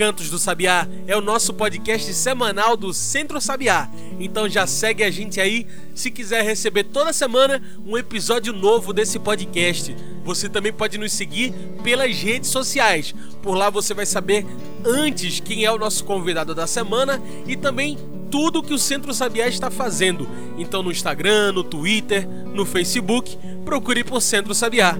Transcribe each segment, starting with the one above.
Cantos do Sabiá é o nosso podcast semanal do Centro Sabiá. Então já segue a gente aí se quiser receber toda semana um episódio novo desse podcast. Você também pode nos seguir pelas redes sociais. Por lá você vai saber antes quem é o nosso convidado da semana e também tudo que o Centro Sabiá está fazendo. Então no Instagram, no Twitter, no Facebook, procure por Centro Sabiá.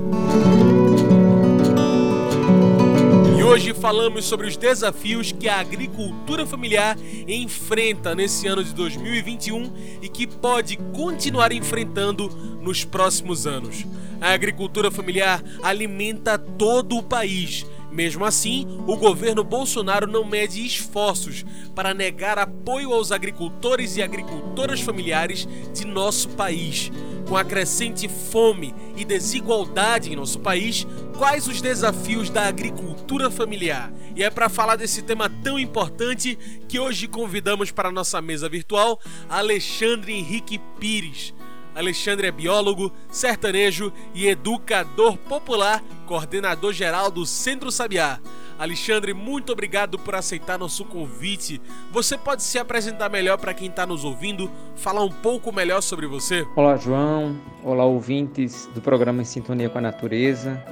Hoje falamos sobre os desafios que a agricultura familiar enfrenta nesse ano de 2021 e que pode continuar enfrentando nos próximos anos. A agricultura familiar alimenta todo o país. Mesmo assim, o governo Bolsonaro não mede esforços para negar apoio aos agricultores e agricultoras familiares de nosso país. Com a crescente fome e desigualdade em nosso país, quais os desafios da agricultura familiar? E é para falar desse tema tão importante que hoje convidamos para a nossa mesa virtual Alexandre Henrique Pires. Alexandre é biólogo, sertanejo e educador popular, coordenador geral do Centro Sabiá. Alexandre, muito obrigado por aceitar nosso convite. Você pode se apresentar melhor para quem está nos ouvindo, falar um pouco melhor sobre você? Olá, João. Olá, ouvintes do programa Em Sintonia com a Natureza.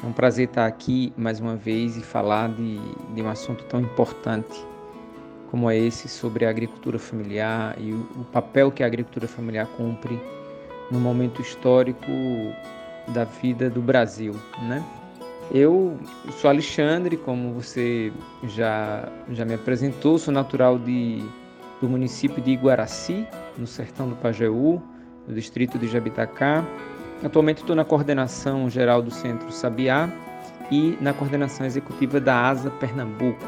É um prazer estar aqui mais uma vez e falar de, de um assunto tão importante como é esse sobre a agricultura familiar e o, o papel que a agricultura familiar cumpre no momento histórico da vida do Brasil, né? Eu sou Alexandre, como você já, já me apresentou, sou natural de, do município de Iguaraci, no sertão do Pajeú, no distrito de Jabitacá. Atualmente estou na coordenação geral do Centro Sabiá e na coordenação executiva da ASA Pernambuco,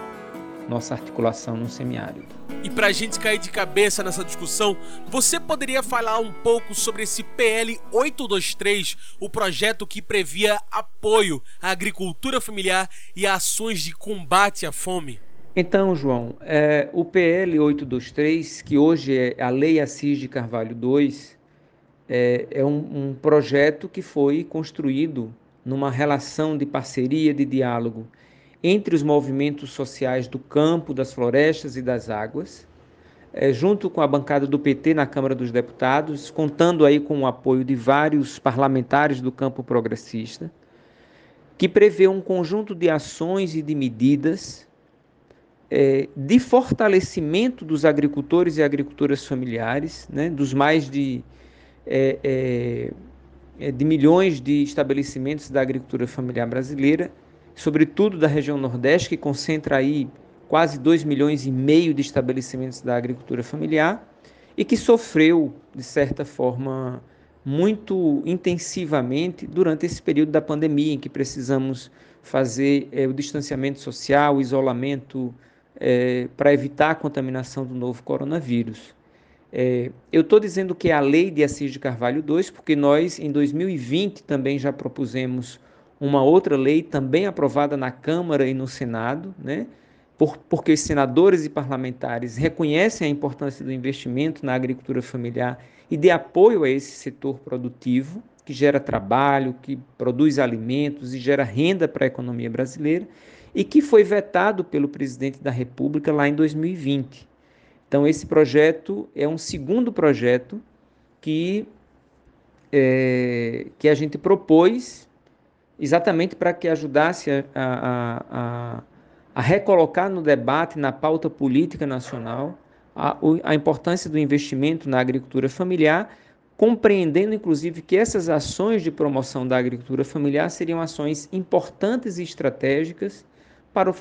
nossa articulação no semiárido. E para a gente cair de cabeça nessa discussão, você poderia falar um pouco sobre esse PL 823, o projeto que previa apoio à agricultura familiar e ações de combate à fome? Então, João, é, o PL 823, que hoje é a Lei Assis de Carvalho II, é, é um, um projeto que foi construído numa relação de parceria, de diálogo entre os movimentos sociais do campo, das florestas e das águas, é, junto com a bancada do PT na Câmara dos Deputados, contando aí com o apoio de vários parlamentares do campo progressista, que prevê um conjunto de ações e de medidas é, de fortalecimento dos agricultores e agricultoras familiares, né, dos mais de, é, é, é de milhões de estabelecimentos da agricultura familiar brasileira, sobretudo da região Nordeste, que concentra aí quase 2 milhões e meio de estabelecimentos da agricultura familiar e que sofreu, de certa forma, muito intensivamente durante esse período da pandemia, em que precisamos fazer é, o distanciamento social, o isolamento, é, para evitar a contaminação do novo coronavírus. É, eu estou dizendo que é a lei de Assis de Carvalho II, porque nós, em 2020, também já propusemos uma outra lei também aprovada na Câmara e no Senado, né? Por, porque os senadores e parlamentares reconhecem a importância do investimento na agricultura familiar e de apoio a esse setor produtivo, que gera trabalho, que produz alimentos e gera renda para a economia brasileira, e que foi vetado pelo presidente da República lá em 2020. Então, esse projeto é um segundo projeto que, é, que a gente propôs exatamente para que ajudasse a, a, a, a, recolocar no debate, na pauta política nacional, a, importância do investimento na agricultura familiar, compreendendo inclusive que essas ações de promoção da agricultura familiar seriam ações importantes e estratégicas para, o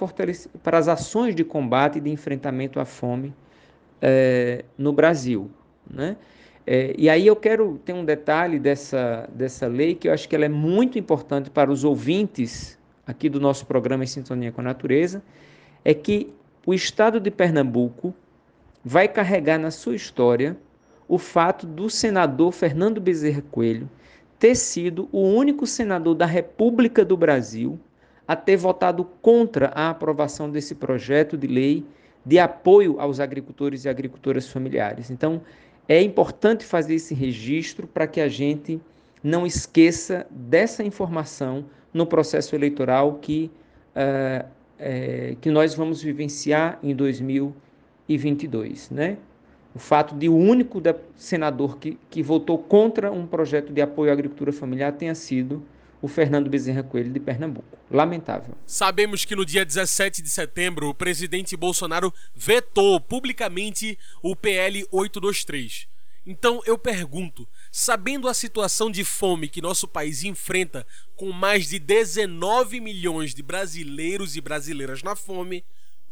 para as ações de combate e de enfrentamento à fome é, no Brasil. Né? É, e aí eu quero ter um detalhe dessa, dessa lei que eu acho que ela é muito importante para os ouvintes aqui do nosso programa em Sintonia com a Natureza, é que o estado de Pernambuco vai carregar na sua história o fato do senador Fernando Bezerra Coelho ter sido o único senador da República do Brasil a ter votado contra a aprovação desse projeto de lei de apoio aos agricultores e agricultoras familiares. Então, é importante fazer esse registro para que a gente não esqueça dessa informação no processo eleitoral que, uh, é, que nós vamos vivenciar em 2022. Né? O fato de o único senador que, que votou contra um projeto de apoio à agricultura familiar tenha sido o Fernando Bezerra Coelho de Pernambuco. Lamentável. Sabemos que no dia 17 de setembro o presidente Bolsonaro vetou publicamente o PL 823. Então eu pergunto, sabendo a situação de fome que nosso país enfrenta, com mais de 19 milhões de brasileiros e brasileiras na fome,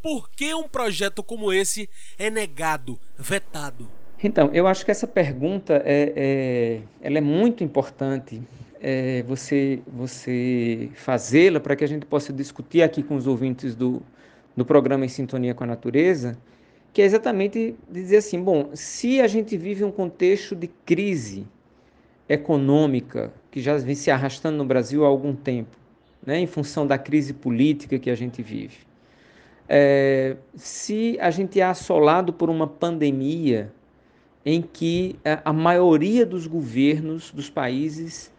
por que um projeto como esse é negado, vetado? Então, eu acho que essa pergunta é, é ela é muito importante é, você, você fazê-la para que a gente possa discutir aqui com os ouvintes do, do programa Em Sintonia com a Natureza, que é exatamente dizer assim: bom, se a gente vive um contexto de crise econômica que já vem se arrastando no Brasil há algum tempo, né, em função da crise política que a gente vive, é, se a gente é assolado por uma pandemia em que a maioria dos governos dos países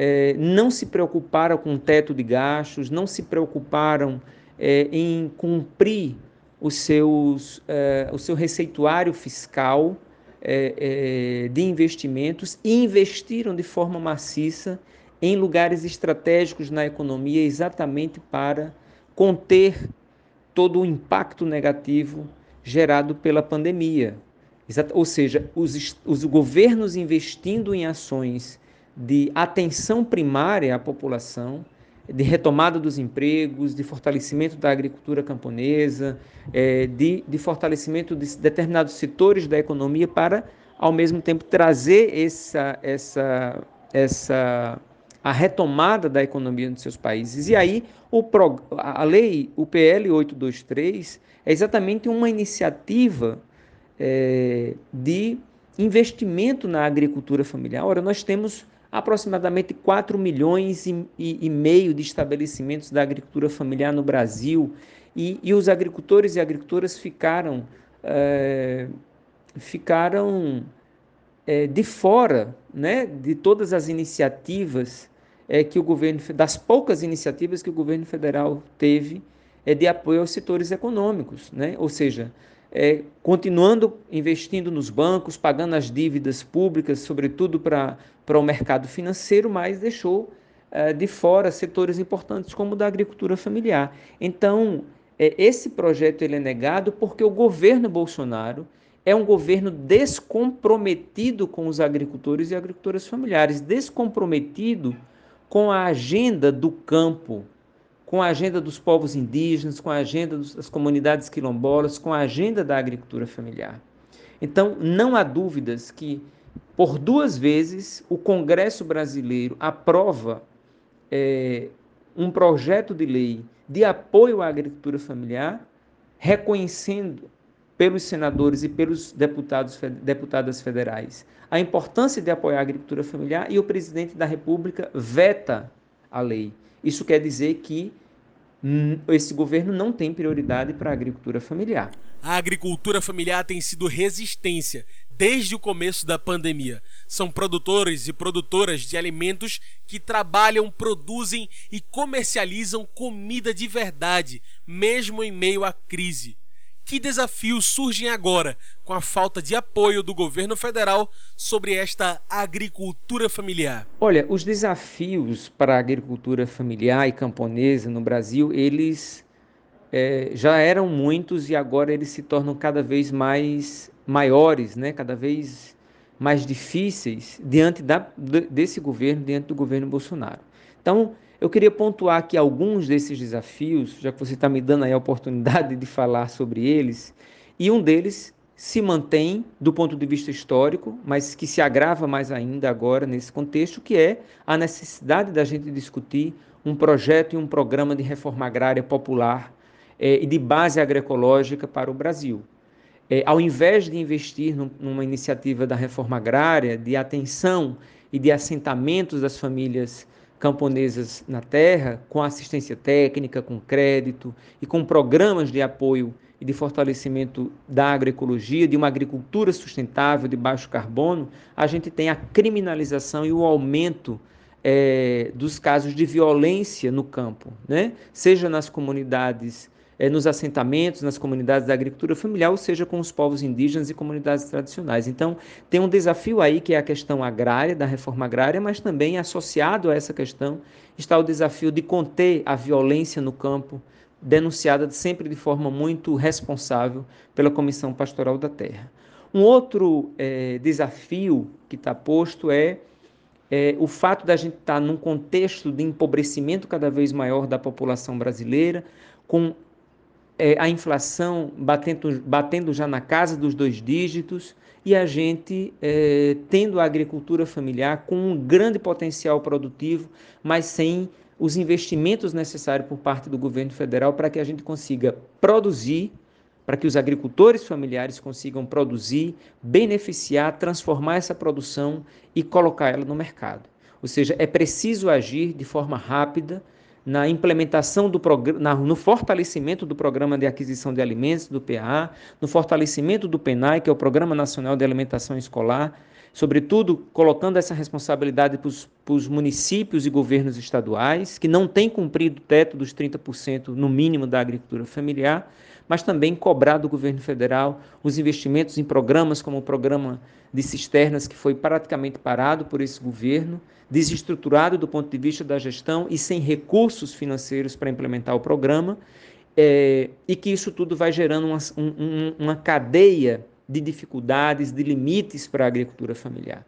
é, não se preocuparam com o teto de gastos, não se preocuparam é, em cumprir os seus, é, o seu receituário fiscal é, é, de investimentos e investiram de forma maciça em lugares estratégicos na economia exatamente para conter todo o impacto negativo gerado pela pandemia. Ou seja, os, os governos investindo em ações de atenção primária à população, de retomada dos empregos, de fortalecimento da agricultura camponesa, é, de, de fortalecimento de determinados setores da economia para, ao mesmo tempo, trazer essa, essa, essa a retomada da economia dos seus países. E aí o a lei, o PL 823, é exatamente uma iniciativa é, de investimento na agricultura familiar. Ora, nós temos aproximadamente 4 milhões e, e, e, meio de estabelecimentos da agricultura familiar no Brasil e, e os agricultores e agricultoras ficaram, é, ficaram é, de fora né, de todas as iniciativas é, que o governo, das poucas iniciativas que o governo federal teve é, de apoio aos setores econômicos, né? ou seja, é, continuando investindo nos bancos, pagando as dívidas públicas, sobretudo para o mercado financeiro, mas deixou é, de fora setores importantes como o da agricultura familiar. Então, é, esse projeto ele é negado porque o governo Bolsonaro é um governo descomprometido com os agricultores e agricultoras familiares, descomprometido com a agenda do campo, com a agenda dos povos indígenas, com a agenda das comunidades quilombolas, com a agenda da agricultura familiar. Então, não há dúvidas que, por duas vezes, o Congresso brasileiro aprova é, um projeto de lei de apoio à agricultura familiar, reconhecendo pelos senadores e pelos deputados, deputadas federais a importância de apoiar a agricultura familiar e o presidente da República veta a lei. Isso quer dizer que esse governo não tem prioridade para a agricultura familiar. A agricultura familiar tem sido resistência desde o começo da pandemia. São produtores e produtoras de alimentos que trabalham, produzem e comercializam comida de verdade, mesmo em meio à crise. Que desafios surgem agora com a falta de apoio do governo federal sobre esta agricultura familiar? Olha, os desafios para a agricultura familiar e camponesa no Brasil, eles é, já eram muitos e agora eles se tornam cada vez mais maiores, né? cada vez mais difíceis diante da, desse governo, diante do governo Bolsonaro. Então, eu queria pontuar aqui alguns desses desafios, já que você está me dando aí a oportunidade de falar sobre eles, e um deles se mantém do ponto de vista histórico, mas que se agrava mais ainda agora nesse contexto, que é a necessidade da gente discutir um projeto e um programa de reforma agrária popular é, e de base agroecológica para o Brasil. É, ao invés de investir num, numa iniciativa da reforma agrária, de atenção e de assentamentos das famílias camponesas na terra, com assistência técnica, com crédito e com programas de apoio e de fortalecimento da agroecologia, de uma agricultura sustentável, de baixo carbono, a gente tem a criminalização e o aumento é, dos casos de violência no campo, né? seja nas comunidades, é, nos assentamentos, nas comunidades da agricultura familiar, ou seja com os povos indígenas e comunidades tradicionais. Então, tem um desafio aí que é a questão agrária, da reforma agrária, mas também associado a essa questão está o desafio de conter a violência no campo, denunciada sempre de forma muito responsável pela Comissão Pastoral da Terra. Um outro é, desafio que está posto é, é, o fato da gente estar tá num contexto de empobrecimento cada vez maior da população brasileira, com é, a inflação batendo, batendo já na casa dos dois dígitos e a gente é, tendo a agricultura familiar com um grande potencial produtivo, mas sem os investimentos necessários por parte do governo federal para que a gente consiga produzir, para que os agricultores familiares consigam produzir, beneficiar, transformar essa produção e colocar ela no mercado. Ou seja, é preciso agir de forma rápida na implementação do programa, no fortalecimento do programa de aquisição de alimentos do PA, no fortalecimento do PENAI, que é o Programa Nacional de Alimentação Escolar, sobretudo colocando essa responsabilidade para os municípios e governos estaduais, que não têm cumprido o teto dos 30% no mínimo da agricultura familiar, mas também cobrar do governo federal os investimentos em programas como o programa de cisternas, que foi praticamente parado por esse governo, desestruturado do ponto de vista da gestão e sem recursos financeiros para implementar o programa, é, e que isso tudo vai gerando uma, um, uma cadeia de dificuldades, de limites para a agricultura familiar.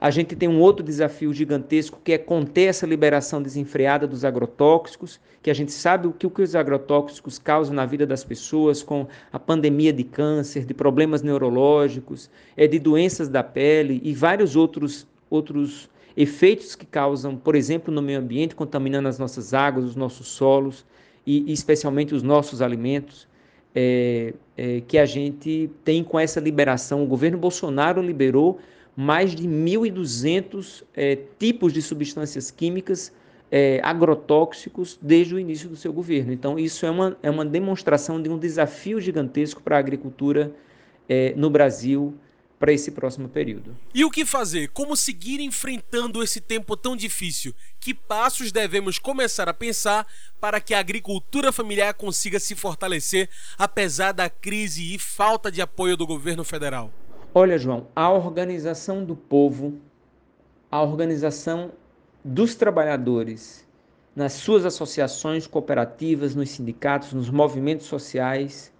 A gente tem um outro desafio gigantesco que é conter essa liberação desenfreada dos agrotóxicos, que a gente sabe o que, os agrotóxicos causam na vida das pessoas, com a pandemia de câncer, de problemas neurológicos, é, de doenças da pele e vários outros, outros efeitos que causam, por exemplo, no meio ambiente, contaminando as nossas águas, os nossos solos e, e especialmente os nossos alimentos é, é, que a gente tem com essa liberação. O governo Bolsonaro liberou mais de 1.200 é, tipos de substâncias químicas é, agrotóxicos desde o início do seu governo. Então, isso é uma, é uma demonstração de um desafio gigantesco para a agricultura é, no Brasil para esse próximo período. E o que fazer? Como seguir enfrentando esse tempo tão difícil? Que passos devemos começar a pensar para que a agricultura familiar consiga se fortalecer apesar da crise e falta de apoio do governo federal? Olha, João, a organização do povo, a organização dos trabalhadores nas suas associações cooperativas, nos sindicatos, nos movimentos sociais,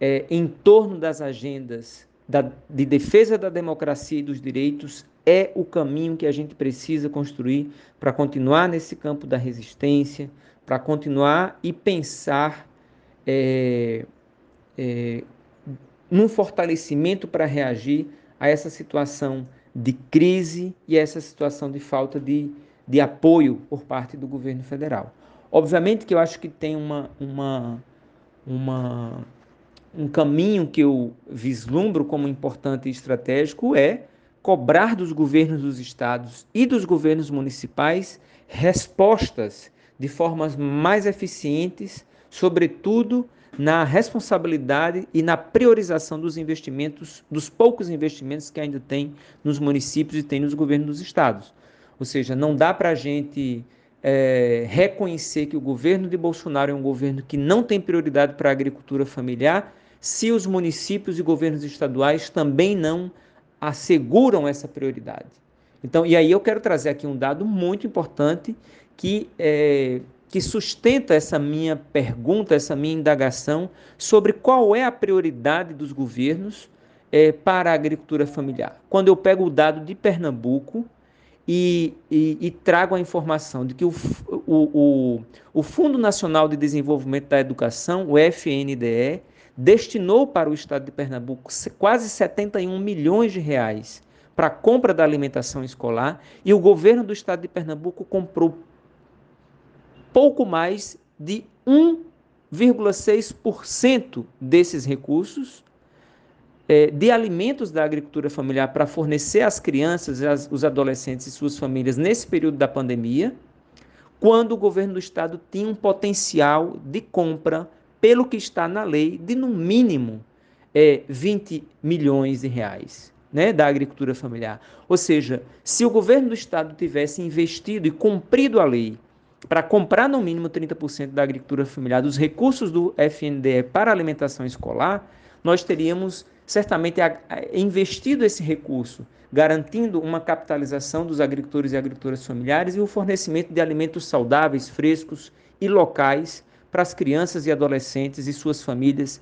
é, em torno das agendas da, de defesa da democracia e dos direitos é o caminho que a gente precisa construir para continuar nesse campo da resistência, para continuar e pensar é, é, num fortalecimento para reagir a essa situação de crise e a essa situação de falta de, de apoio por parte do governo federal. Obviamente que eu acho que tem uma, uma, uma um caminho que eu vislumbro como importante e estratégico é cobrar dos governos dos estados e dos governos municipais respostas de formas mais eficientes, sobretudo na responsabilidade e na priorização dos investimentos, dos poucos investimentos que ainda tem nos municípios e tem nos governos dos estados. Ou seja, não dá para a gente é, reconhecer que o governo de Bolsonaro é um governo que não tem prioridade para a agricultura familiar se os municípios e governos estaduais também não asseguram essa prioridade. Então, e aí eu quero trazer aqui um dado muito importante que, é, que sustenta essa minha pergunta, essa minha indagação sobre qual é a prioridade dos governos é, para a agricultura familiar. Quando eu pego o dado de Pernambuco e, e, e trago a informação de que o, o, o, o Fundo Nacional de Desenvolvimento da Educação, o FNDE, destinou para o estado de Pernambuco quase 71 milhões de reais para a compra da alimentação escolar e o governo do estado de Pernambuco comprou pouco mais de um 1,6% desses recursos é, de alimentos da agricultura familiar para fornecer às crianças, às, os adolescentes e suas famílias nesse período da pandemia, quando o governo do estado tinha um potencial de compra, pelo que está na lei, de no mínimo é, 20 milhões de reais. Né, da agricultura familiar. Ou seja, se o governo do estado tivesse investido e cumprido a lei para comprar no mínimo 30% da agricultura familiar dos recursos do FNDE para alimentação escolar, nós teríamos certamente investido esse recurso, garantindo uma capitalização dos agricultores e agricultoras familiares e o fornecimento de alimentos saudáveis, frescos e locais para as crianças e adolescentes e suas famílias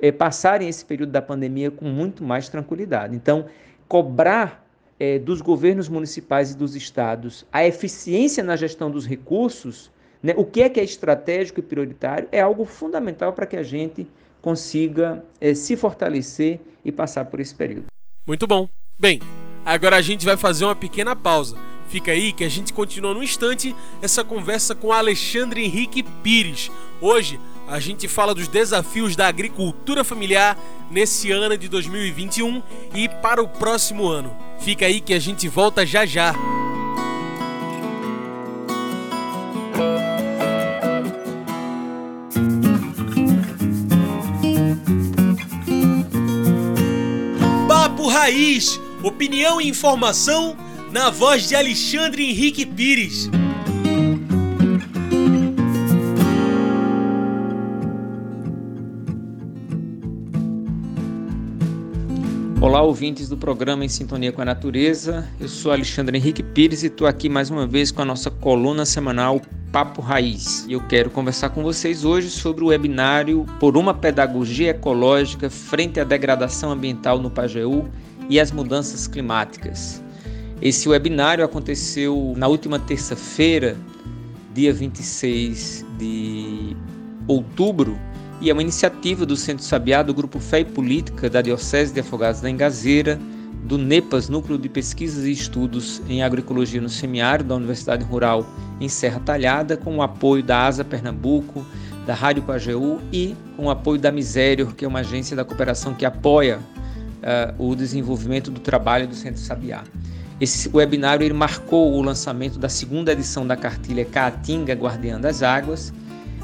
eh, passarem esse período da pandemia com muito mais tranquilidade. Então, cobrar eh, dos governos municipais e dos estados a eficiência na gestão dos recursos, né, o que é que é estratégico e prioritário, é algo fundamental para que a gente consiga é, se fortalecer e passar por esse período. Muito bom. Bem, agora a gente vai fazer uma pequena pausa. Fica aí que a gente continua no instante essa conversa com Alexandre Henrique Pires. Hoje a gente fala dos desafios da agricultura familiar nesse ano de 2021 e para o próximo ano. Fica aí que a gente volta já já. Raiz, opinião e informação na voz de Alexandre Henrique Pires. Olá, ouvintes do programa Em Sintonia com a Natureza. Eu sou Alexandre Henrique Pires e estou aqui mais uma vez com a nossa coluna semanal Papo Raiz. E eu quero conversar com vocês hoje sobre o webinário Por uma Pedagogia Ecológica frente à Degradação Ambiental no Pajeú e as mudanças climáticas. Esse webinário aconteceu na última terça-feira, dia 26 de outubro, e é uma iniciativa do Centro Sabiá, do Grupo Fé e Política da Diocese de Afogados da Engazeira, do NEPAS, Núcleo de Pesquisas e Estudos em Agroecologia no Semiárido da Universidade Rural em Serra Talhada, com o apoio da ASA Pernambuco, da Rádio Pajeú e com o apoio da Misérior, que é uma agência da cooperação que apoia uh, o desenvolvimento do trabalho do Centro Sabiá. Esse webinário ele marcou o lançamento da segunda edição da cartilha Caatinga Guardiã das Águas.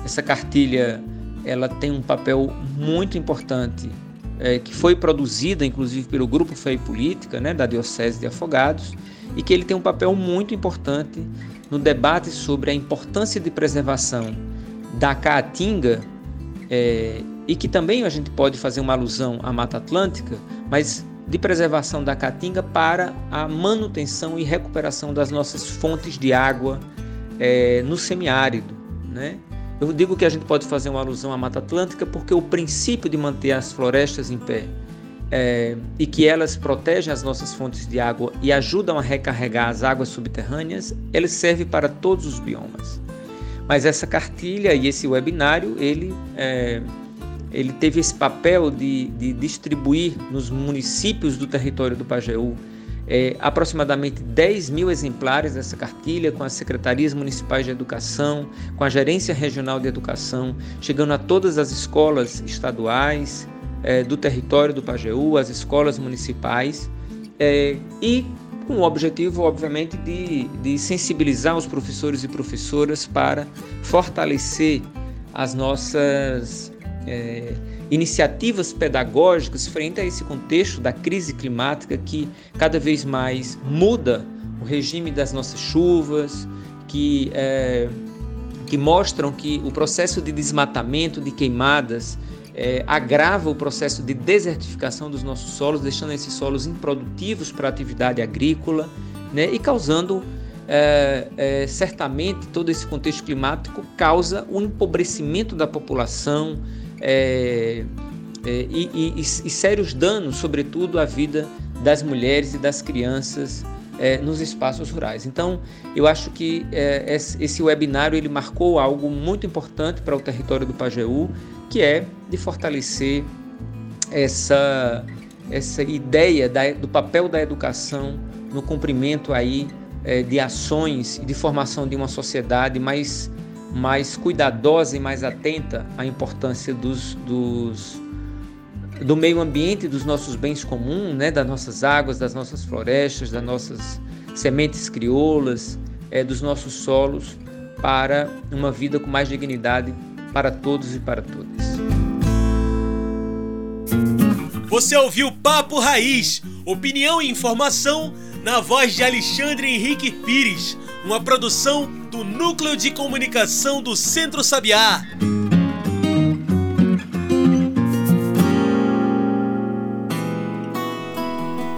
Essa cartilha ela tem um papel muito importante é, que foi produzida inclusive pelo Grupo Fé e Política né, da Diocese de Afogados e que ele tem um papel muito importante no debate sobre a importância de preservação da caatinga é, e que também a gente pode fazer uma alusão à Mata Atlântica, mas de preservação da caatinga para a manutenção e recuperação das nossas fontes de água é, no semiárido. Né? Eu digo que a gente pode fazer uma alusão à Mata Atlântica porque o princípio de manter as florestas em pé é, e que elas protegem as nossas fontes de água e ajudam a recarregar as águas subterrâneas, ele serve para todos os biomas. Mas essa cartilha e esse webinário, ele é, ele teve esse papel de, de distribuir nos municípios do território do Pajeú é, aproximadamente 10 mil exemplares dessa cartilha com as secretarias municipais de educação, com a gerência regional de educação, chegando a todas as escolas estaduais é, do território do Pajeú, as escolas municipais, é, e com o objetivo, obviamente, de, de sensibilizar os professores e professoras para fortalecer as nossas é, iniciativas pedagógicas frente a esse contexto da crise climática que cada vez mais muda o regime das nossas chuvas, que, é, que mostram que o processo de desmatamento, de queimadas, é, agrava o processo de desertificação dos nossos solos, deixando esses solos improdutivos para a atividade agrícola né, e causando é, é, certamente todo esse contexto climático causa o empobrecimento da população, é, é, e, e, e, sérios danos, sobretudo, à vida das mulheres e das crianças é, nos espaços rurais. Então, eu acho que é, esse webinário ele marcou algo muito importante para o território do Pajeú, que é de fortalecer essa, essa ideia da, do papel da educação no cumprimento aí é, de ações e de formação de uma sociedade mais mais cuidadosa e mais atenta à importância dos, dos do meio ambiente, dos nossos bens comuns, né, das nossas águas, das nossas florestas, das nossas sementes crioulas, é, dos nossos solos, para uma vida com mais dignidade para todos e para todas. Você ouviu Papo Raiz, opinião e informação na voz de Alexandre Henrique Pires, uma produção do Núcleo de Comunicação do Centro Sabiá.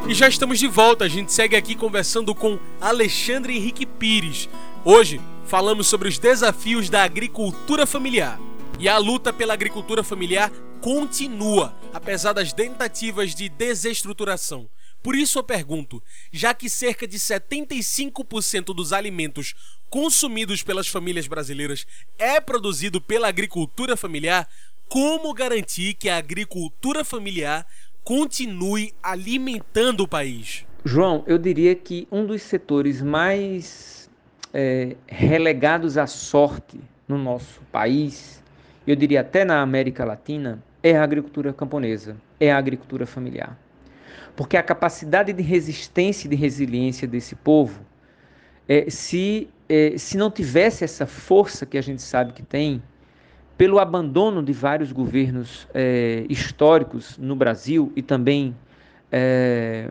E já estamos de volta, a gente segue aqui conversando com Alexandre Henrique Pires. Hoje falamos sobre os desafios da agricultura familiar. E a luta pela agricultura familiar continua, apesar das tentativas de desestruturação. Por isso eu pergunto, já que cerca de 75% dos alimentos consumidos pelas famílias brasileiras é produzido pela agricultura familiar, como garantir que a agricultura familiar continue alimentando o país? João, eu diria que um dos setores mais é, relegados à sorte no nosso país, eu diria até na América Latina, é a agricultura camponesa, é a agricultura familiar. Porque a capacidade de resistência e de resiliência desse povo, é, se, é, se não tivesse essa força que a gente sabe que tem, pelo abandono de vários governos é, históricos no Brasil e também é,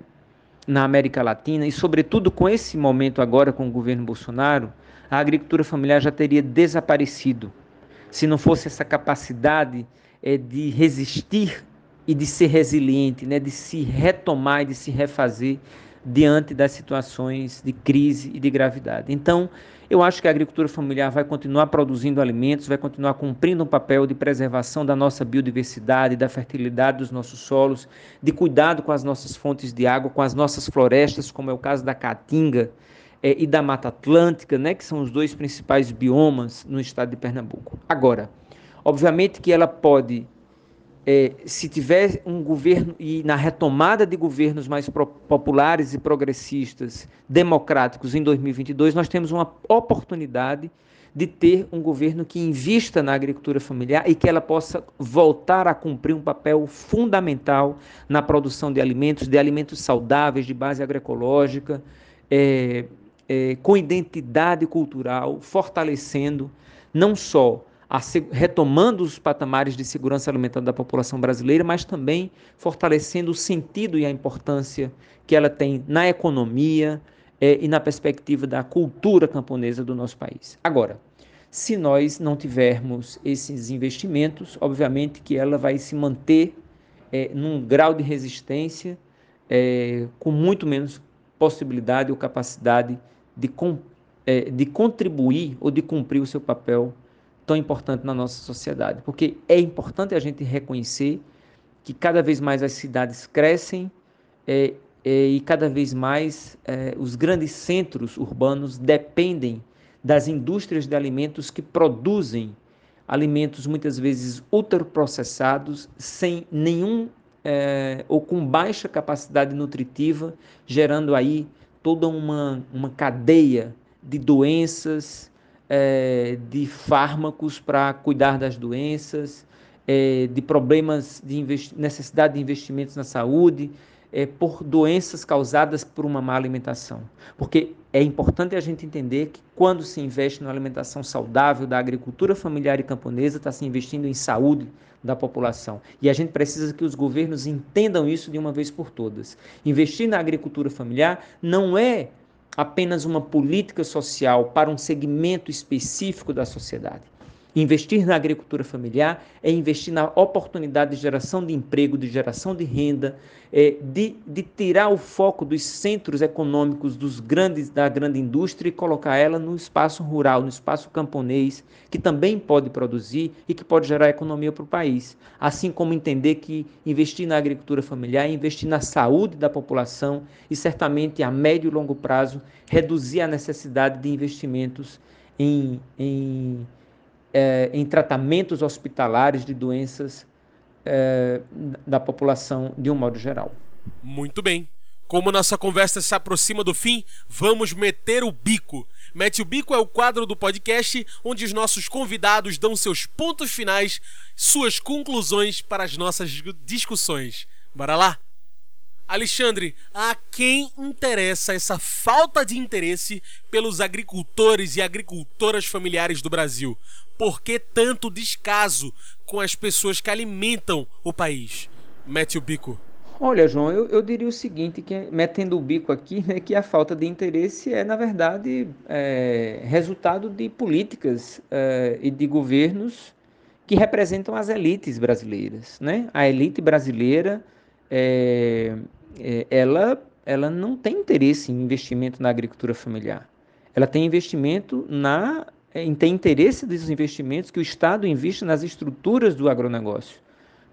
na América Latina, e sobretudo com esse momento agora com o governo Bolsonaro, a agricultura familiar já teria desaparecido. Se não fosse essa capacidade é, de resistir e de ser resiliente, né, de se retomar e de se refazer diante das situações de crise e de gravidade. Então, eu acho que a agricultura familiar vai continuar produzindo alimentos, vai continuar cumprindo um papel de preservação da nossa biodiversidade, da fertilidade dos nossos solos, de cuidado com as nossas fontes de água, com as nossas florestas, como é o caso da Caatinga é, e da Mata Atlântica, né, que são os dois principais biomas no estado de Pernambuco. Agora, obviamente que ela pode é, se tiver um governo e na retomada de governos mais pro, populares e progressistas, democráticos em 2022, nós temos uma oportunidade de ter um governo que invista na agricultura familiar e que ela possa voltar a cumprir um papel fundamental na produção de alimentos, de alimentos saudáveis, de base agroecológica, é, é, com identidade cultural, fortalecendo não só retomando os patamares de segurança alimentar da população brasileira, mas também fortalecendo o sentido e a importância que ela tem na economia é, e na perspectiva da cultura camponesa do nosso país. Agora, se nós não tivermos esses investimentos, obviamente que ela vai se manter é, num grau de resistência é, com muito menos possibilidade ou capacidade de, de contribuir ou de cumprir o seu papel tão importante na nossa sociedade, porque é importante a gente reconhecer que cada vez mais as cidades crescem é, é, e cada vez mais é, os grandes centros urbanos dependem das indústrias de alimentos que produzem alimentos muitas vezes ultraprocessados, sem nenhum é, ou com baixa capacidade nutritiva, gerando aí toda uma, uma cadeia de doenças, é, de fármacos para cuidar das doenças, é, de problemas de necessidade de investimentos na saúde, é, por doenças causadas por uma má alimentação. Porque é importante a gente entender que quando se investe na alimentação saudável da agricultura familiar e camponesa, está se investindo em saúde da população. E a gente precisa que os governos entendam isso de uma vez por todas. Investir na agricultura familiar não é apenas uma política social para um segmento específico da sociedade. Investir na agricultura familiar é investir na oportunidade de geração de emprego, de geração de renda, é, de, de tirar o foco dos centros econômicos dos grandes da grande indústria e colocar ela no espaço rural, no espaço camponês, que também pode produzir e que pode gerar economia para o país. Assim como entender que investir na agricultura familiar é investir na saúde da população e certamente a médio e longo prazo reduzir a necessidade de investimentos em, em é, em tratamentos hospitalares de doenças é, da população de um modo geral. Muito bem. Como nossa conversa se aproxima do fim, vamos meter o bico. Mete o Bico é o quadro do podcast onde os nossos convidados dão seus pontos finais, suas conclusões para as nossas discussões. Bora lá? Alexandre, a quem interessa essa falta de interesse pelos agricultores e agricultoras familiares do Brasil? Por que tanto descaso com as pessoas que alimentam o país? Mete o bico. Olha, João, eu, eu diria o seguinte, que metendo o bico aqui, né, que a falta de interesse é, na verdade, é, resultado de políticas é, e de governos que representam as elites brasileiras. Né? A elite brasileira é, é, ela, ela não tem interesse em investimento na agricultura familiar. Ela tem investimento na tem interesse dos investimentos que o Estado investe nas estruturas do agronegócio,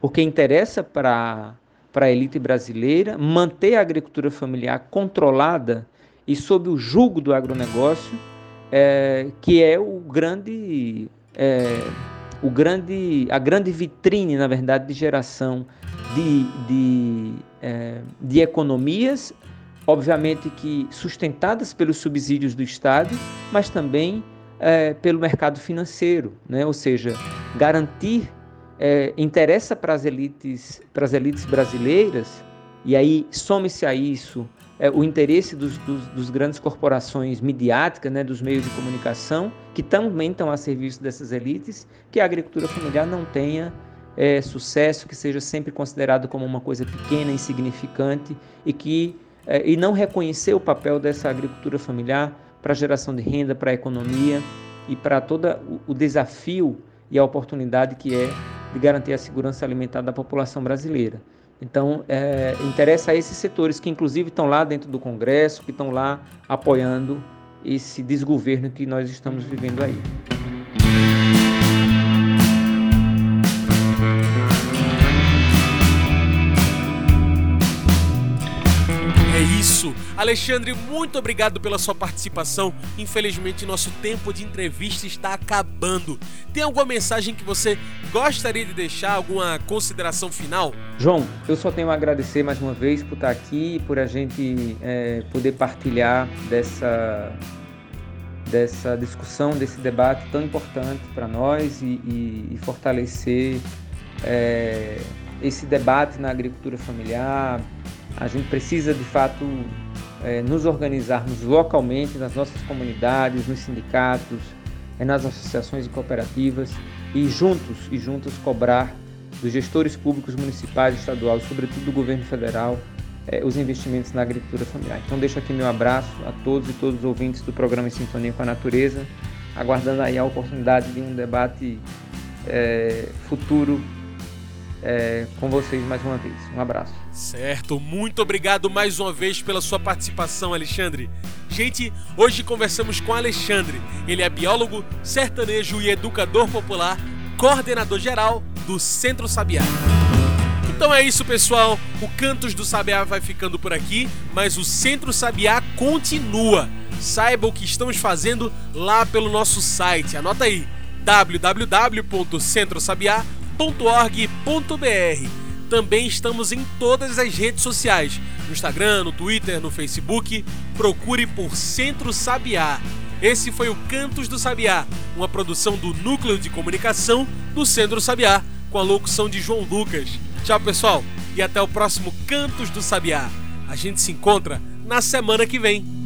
porque interessa para para a elite brasileira manter a agricultura familiar controlada e sob o jugo do agronegócio, é, que é o grande, é, o grande, a grande vitrine, na verdade, de geração de, de, é, de economias, obviamente que sustentadas pelos subsídios do Estado, mas também é, pelo mercado financeiro, né? ou seja, garantir é, interessa para as elites, para as elites brasileiras, e aí some-se a isso é, o interesse dos, dos, dos, grandes corporações midiáticas, né, dos meios de comunicação, que também estão a serviço dessas elites, que a agricultura familiar não tenha é, sucesso, que seja sempre considerado como uma coisa pequena, insignificante e que é, e não reconhecer o papel dessa agricultura familiar para a geração de renda, para a economia e para todo o desafio e a oportunidade que é de garantir a segurança alimentar da população brasileira. Então, é, interessa a esses setores que, inclusive, estão lá dentro do Congresso, que estão lá apoiando esse desgoverno que nós estamos vivendo aí. Alexandre, muito obrigado pela sua participação. Infelizmente, nosso tempo de entrevista está acabando. Tem alguma mensagem que você gostaria de deixar? Alguma consideração final? João, eu só tenho a agradecer mais uma vez por estar aqui por a gente é, poder partilhar dessa, dessa discussão, desse debate tão importante para nós e, e, e fortalecer é, esse debate na agricultura familiar, a gente precisa, de fato, é, nos organizarmos localmente nas nossas comunidades, nos sindicatos, é, nas associações e cooperativas e juntos e juntas cobrar dos gestores públicos municipais, estaduais, sobretudo do governo federal, é, os investimentos na agricultura familiar. Então deixo aqui meu abraço a todos e todos os ouvintes do programa em Sintonia com a Natureza, aguardando aí a oportunidade de um debate é, futuro é, com vocês mais uma vez. Um abraço. Certo, muito obrigado mais uma vez pela sua participação, Alexandre. Gente, hoje conversamos com Alexandre. Ele é biólogo, sertanejo e educador popular, coordenador geral do Centro Sabiá. Então é isso, pessoal. O Cantos do Sabiá vai ficando por aqui, mas o Centro Sabiá continua. Saiba o que estamos fazendo lá pelo nosso site. Anota aí: www.centrosabiá.org.br. Também estamos em todas as redes sociais, no Instagram, no Twitter, no Facebook. Procure por Centro Sabiá. Esse foi o Cantos do Sabiá, uma produção do Núcleo de Comunicação do Centro Sabiá, com a locução de João Lucas. Tchau, pessoal, e até o próximo Cantos do Sabiá. A gente se encontra na semana que vem.